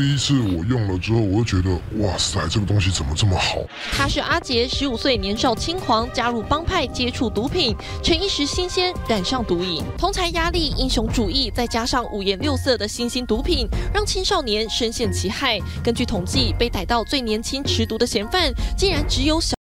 第一次我用了之后，我就觉得哇塞，这个东西怎么这么好？他是阿杰，十五岁年少轻狂，加入帮派接触毒品，趁一时新鲜染上毒瘾。同才压力、英雄主义，再加上五颜六色的新兴毒品，让青少年深陷其害。根据统计，被逮到最年轻持毒的嫌犯，竟然只有小。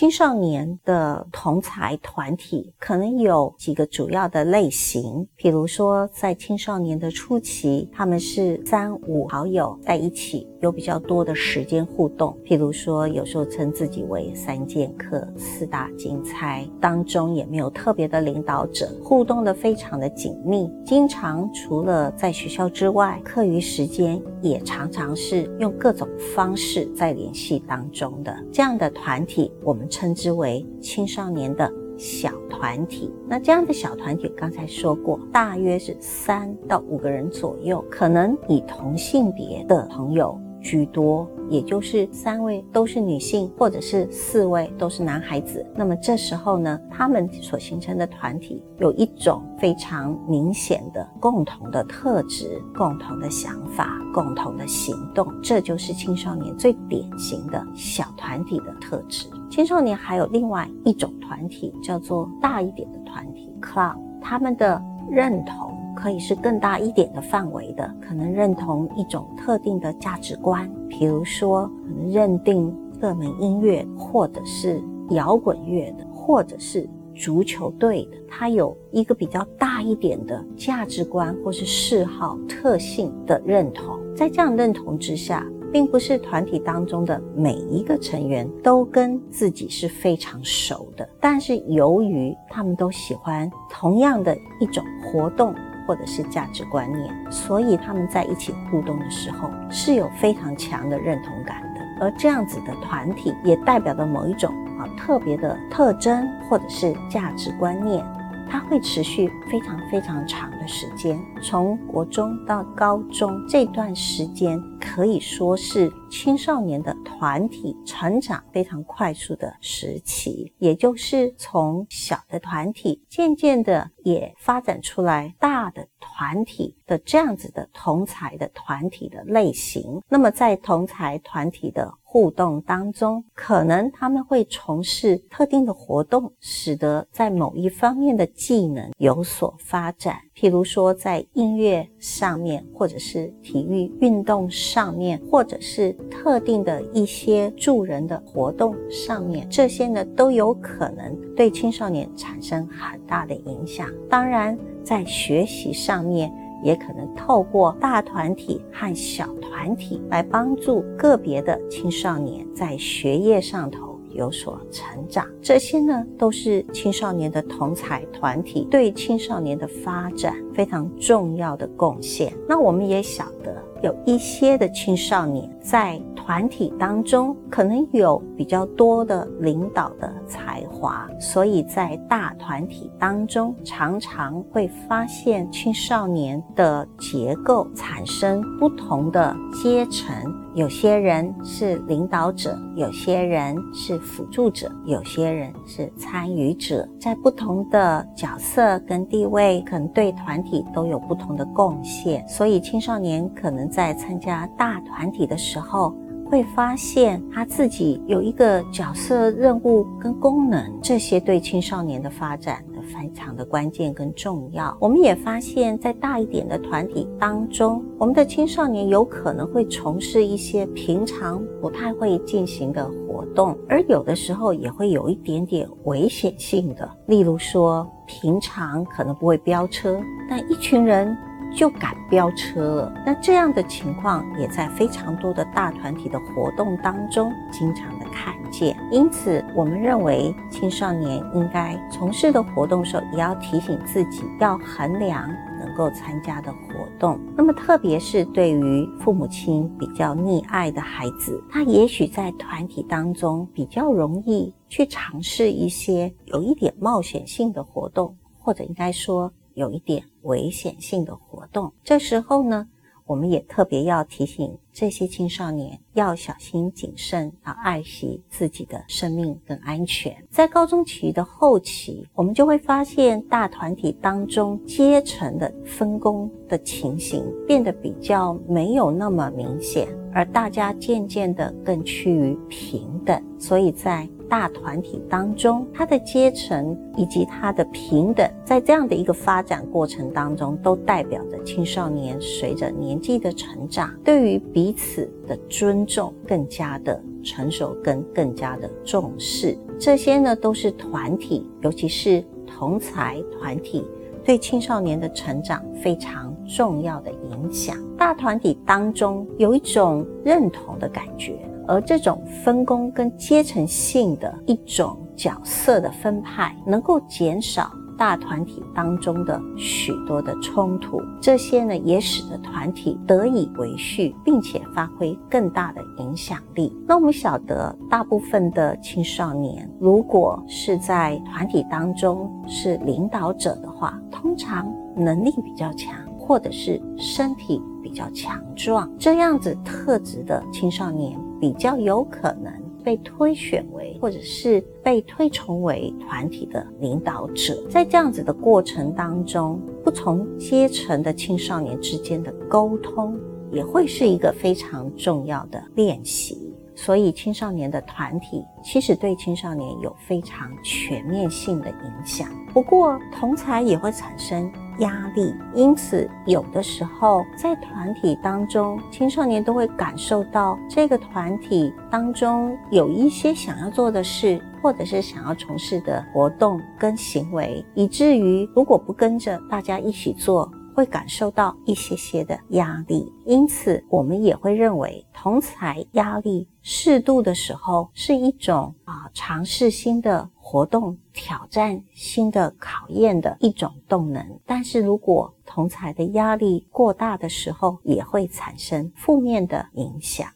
青少年的同才团体可能有几个主要的类型，比如说在青少年的初期，他们是三五好友在一起，有比较多的时间互动。譬如说，有时候称自己为三剑客、四大金钗，当中也没有特别的领导者，互动的非常的紧密。经常除了在学校之外，课余时间也常常是用各种方式在联系当中的这样的团体，我们。称之为青少年的小团体。那这样的小团体，刚才说过，大约是三到五个人左右，可能以同性别的朋友居多。也就是三位都是女性，或者是四位都是男孩子。那么这时候呢，他们所形成的团体有一种非常明显的共同的特质、共同的想法、共同的行动，这就是青少年最典型的小团体的特质。青少年还有另外一种团体，叫做大一点的团体 （club），他们的认同。可以是更大一点的范围的，可能认同一种特定的价值观，比如说可能认定热门音乐，或者是摇滚乐的，或者是足球队的，它有一个比较大一点的价值观或是嗜好特性的认同。在这样认同之下，并不是团体当中的每一个成员都跟自己是非常熟的，但是由于他们都喜欢同样的一种活动。或者是价值观念，所以他们在一起互动的时候是有非常强的认同感的。而这样子的团体也代表着某一种啊特别的特征或者是价值观念。它会持续非常非常长的时间，从国中到高中这段时间可以说是青少年的团体成长非常快速的时期，也就是从小的团体渐渐的也发展出来大的团体的这样子的同才的团体的类型。那么在同才团体的互动当中，可能他们会从事特定的活动，使得在某一方面的技能有所发展。譬如说，在音乐上面，或者是体育运动上面，或者是特定的一些助人的活动上面，这些呢都有可能对青少年产生很大的影响。当然，在学习上面。也可能透过大团体和小团体来帮助个别的青少年在学业上头有所成长，这些呢都是青少年的同才团体对青少年的发展非常重要的贡献。那我们也晓得。有一些的青少年在团体当中可能有比较多的领导的才华，所以在大团体当中常常会发现青少年的结构产生不同的阶层，有些人是领导者，有些人是辅助者，有些人是参与者，在不同的角色跟地位，可能对团体都有不同的贡献，所以青少年可能。在参加大团体的时候，会发现他自己有一个角色、任务跟功能，这些对青少年的发展非常的关键跟重要。我们也发现，在大一点的团体当中，我们的青少年有可能会从事一些平常不太会进行的活动，而有的时候也会有一点点危险性的，例如说，平常可能不会飙车，但一群人。就敢飙车了，那这样的情况也在非常多的大团体的活动当中经常的看见。因此，我们认为青少年应该从事的活动时候，也要提醒自己要衡量能够参加的活动。那么，特别是对于父母亲比较溺爱的孩子，他也许在团体当中比较容易去尝试一些有一点冒险性的活动，或者应该说。有一点危险性的活动，这时候呢，我们也特别要提醒这些青少年要小心谨慎，要爱惜自己的生命跟安全。在高中期的后期，我们就会发现大团体当中阶层的分工的情形变得比较没有那么明显，而大家渐渐的更趋于平等。所以在大团体当中，他的阶层以及他的平等，在这样的一个发展过程当中，都代表着青少年随着年纪的成长，对于彼此的尊重更加的成熟，跟更加的重视。这些呢，都是团体，尤其是同才团体，对青少年的成长非常重要的影响。大团体当中有一种认同的感觉。而这种分工跟阶层性的一种角色的分派，能够减少大团体当中的许多的冲突。这些呢，也使得团体得以维续，并且发挥更大的影响力。那我们晓得，大部分的青少年，如果是在团体当中是领导者的话，通常能力比较强，或者是身体比较强壮，这样子特质的青少年。比较有可能被推选为，或者是被推崇为团体的领导者。在这样子的过程当中，不同阶层的青少年之间的沟通，也会是一个非常重要的练习。所以，青少年的团体其实对青少年有非常全面性的影响。不过，同才也会产生压力，因此有的时候在团体当中，青少年都会感受到这个团体当中有一些想要做的事，或者是想要从事的活动跟行为，以至于如果不跟着大家一起做。会感受到一些些的压力，因此我们也会认为同才压力适度的时候是一种啊尝试新的活动、挑战新的考验的一种动能。但是如果同才的压力过大的时候，也会产生负面的影响。